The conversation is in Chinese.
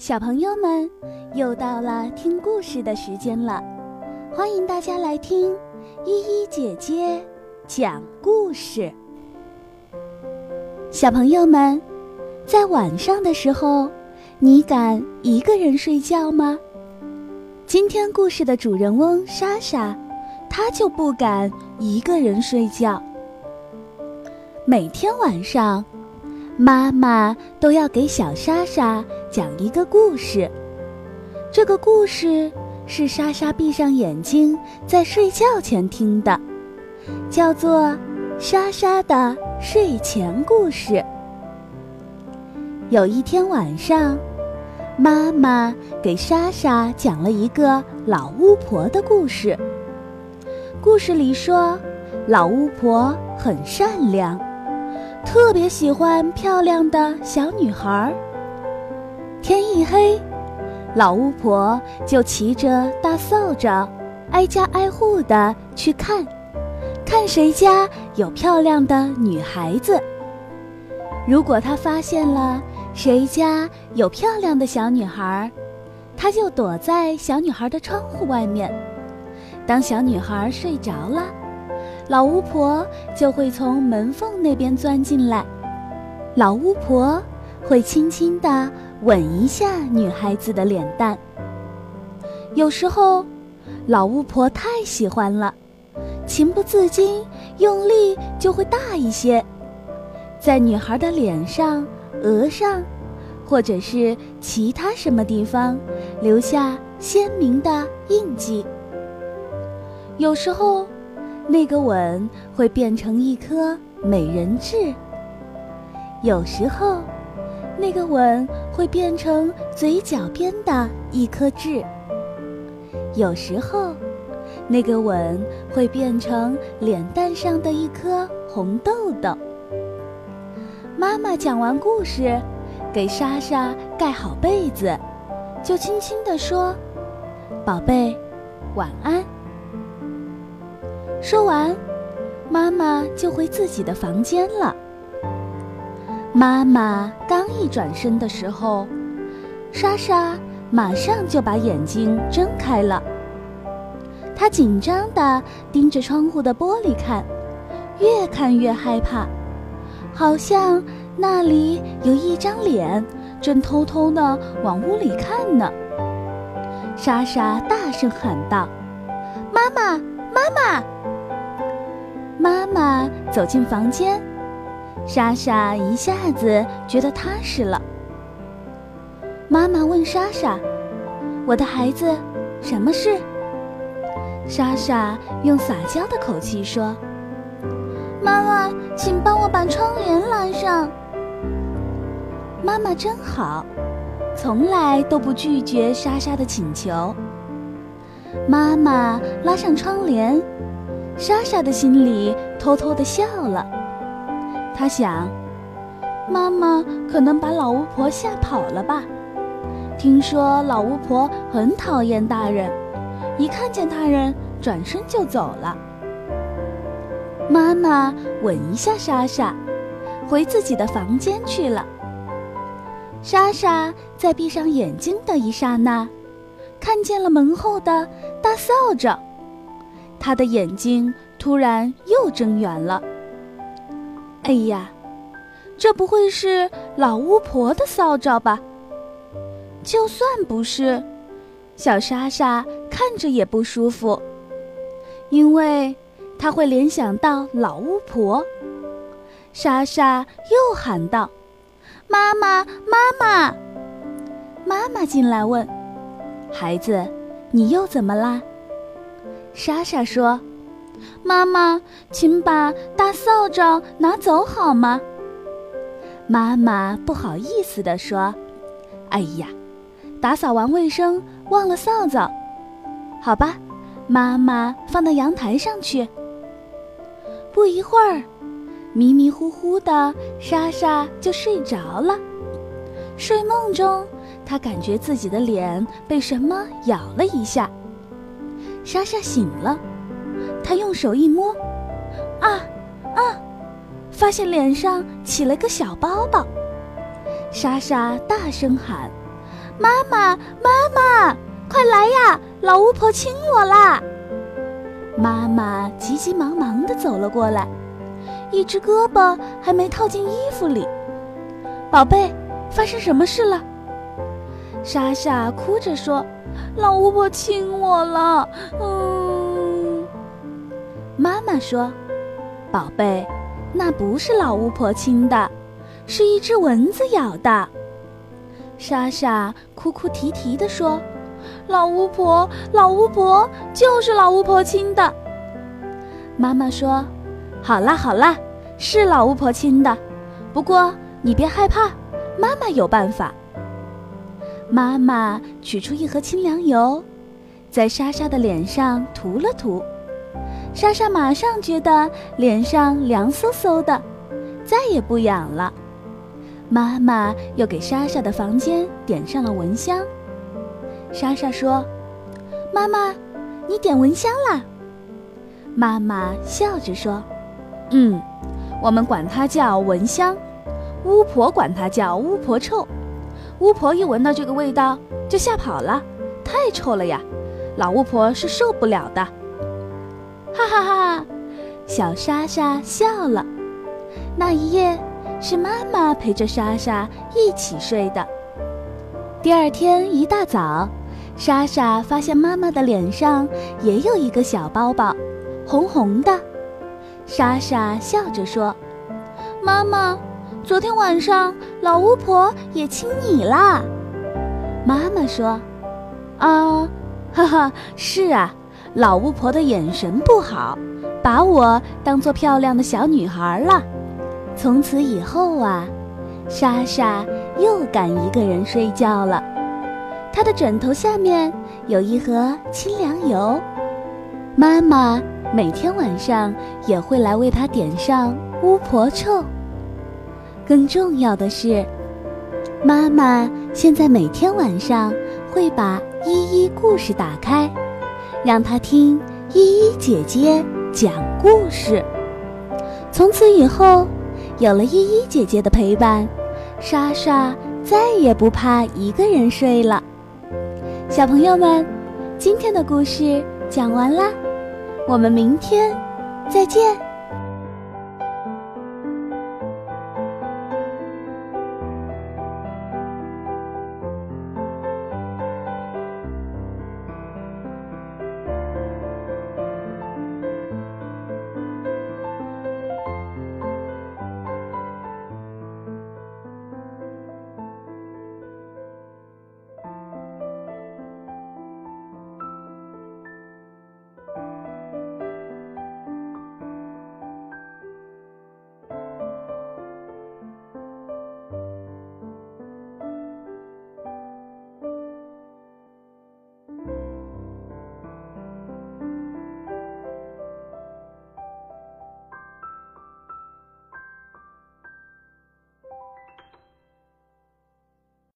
小朋友们，又到了听故事的时间了，欢迎大家来听依依姐姐讲故事。小朋友们，在晚上的时候，你敢一个人睡觉吗？今天故事的主人翁莎莎，她就不敢一个人睡觉。每天晚上。妈妈都要给小莎莎讲一个故事，这个故事是莎莎闭上眼睛在睡觉前听的，叫做《莎莎的睡前故事》。有一天晚上，妈妈给莎莎讲了一个老巫婆的故事。故事里说，老巫婆很善良。特别喜欢漂亮的小女孩。天一黑，老巫婆就骑着大扫帚，挨家挨户的去看，看谁家有漂亮的女孩子。如果她发现了谁家有漂亮的小女孩儿，她就躲在小女孩的窗户外面。当小女孩睡着了。老巫婆就会从门缝那边钻进来，老巫婆会轻轻地吻一下女孩子的脸蛋。有时候，老巫婆太喜欢了，情不自禁用力就会大一些，在女孩的脸上、额上，或者是其他什么地方留下鲜明的印记。有时候。那个吻会变成一颗美人痣，有时候，那个吻会变成嘴角边的一颗痣，有时候，那个吻会变成脸蛋上的一颗红痘痘。妈妈讲完故事，给莎莎盖好被子，就轻轻地说：“宝贝，晚安。”说完，妈妈就回自己的房间了。妈妈刚一转身的时候，莎莎马上就把眼睛睁开了。她紧张地盯着窗户的玻璃看，越看越害怕，好像那里有一张脸正偷偷地往屋里看呢。莎莎大声喊道：“妈妈，妈妈！”妈妈走进房间，莎莎一下子觉得踏实了。妈妈问莎莎：“我的孩子，什么事？”莎莎用撒娇的口气说：“妈妈，请帮我把窗帘拉上。”妈妈真好，从来都不拒绝莎莎的请求。妈妈拉上窗帘。莎莎的心里偷偷的笑了，她想，妈妈可能把老巫婆吓跑了吧？听说老巫婆很讨厌大人，一看见大人转身就走了。妈妈吻一下莎莎，回自己的房间去了。莎莎在闭上眼睛的一刹那，看见了门后的大扫帚。他的眼睛突然又睁圆了。哎呀，这不会是老巫婆的扫帚吧？就算不是，小莎莎看着也不舒服，因为她会联想到老巫婆。莎莎又喊道：“妈妈，妈妈！”妈妈进来问：“孩子，你又怎么啦？”莎莎说：“妈妈，请把大扫帚拿走好吗？”妈妈不好意思地说：“哎呀，打扫完卫生忘了扫帚，好吧，妈妈放到阳台上去。”不一会儿，迷迷糊糊的莎莎就睡着了。睡梦中，她感觉自己的脸被什么咬了一下。莎莎醒了，她用手一摸，啊啊，发现脸上起了个小包包。莎莎大声喊：“妈妈，妈妈，快来呀！老巫婆亲我啦！妈妈急急忙忙地走了过来，一只胳膊还没套进衣服里。宝贝，发生什么事了？莎莎哭着说：“老巫婆亲我了。”嗯。妈妈说：“宝贝，那不是老巫婆亲的，是一只蚊子咬的。”莎莎哭哭啼啼地说。老巫婆，老巫婆就是老巫婆亲的。妈妈说：“好啦好啦，是老巫婆亲的。不过你别害怕，妈妈有办法。”妈妈取出一盒清凉油，在莎莎的脸上涂了涂，莎莎马上觉得脸上凉飕飕的，再也不痒了。妈妈又给莎莎的房间点上了蚊香。莎莎说：“妈妈，你点蚊香啦？”妈妈笑着说：“嗯，我们管它叫蚊香，巫婆管它叫巫婆臭。巫婆一闻到这个味道就吓跑了，太臭了呀！老巫婆是受不了的。”哈哈哈，小莎莎笑了。那一夜是妈妈陪着莎莎一起睡的。第二天一大早。莎莎发现妈妈的脸上也有一个小包包，红红的。莎莎笑着说：“妈妈，昨天晚上老巫婆也亲你啦。”妈妈说：“啊，哈哈，是啊，老巫婆的眼神不好，把我当做漂亮的小女孩了。从此以后啊，莎莎又敢一个人睡觉了。”她的枕头下面有一盒清凉油，妈妈每天晚上也会来为他点上巫婆臭。更重要的是，妈妈现在每天晚上会把依依故事打开，让她听依依姐姐讲故事。从此以后，有了依依姐姐的陪伴，莎莎再也不怕一个人睡了。小朋友们，今天的故事讲完啦，我们明天再见。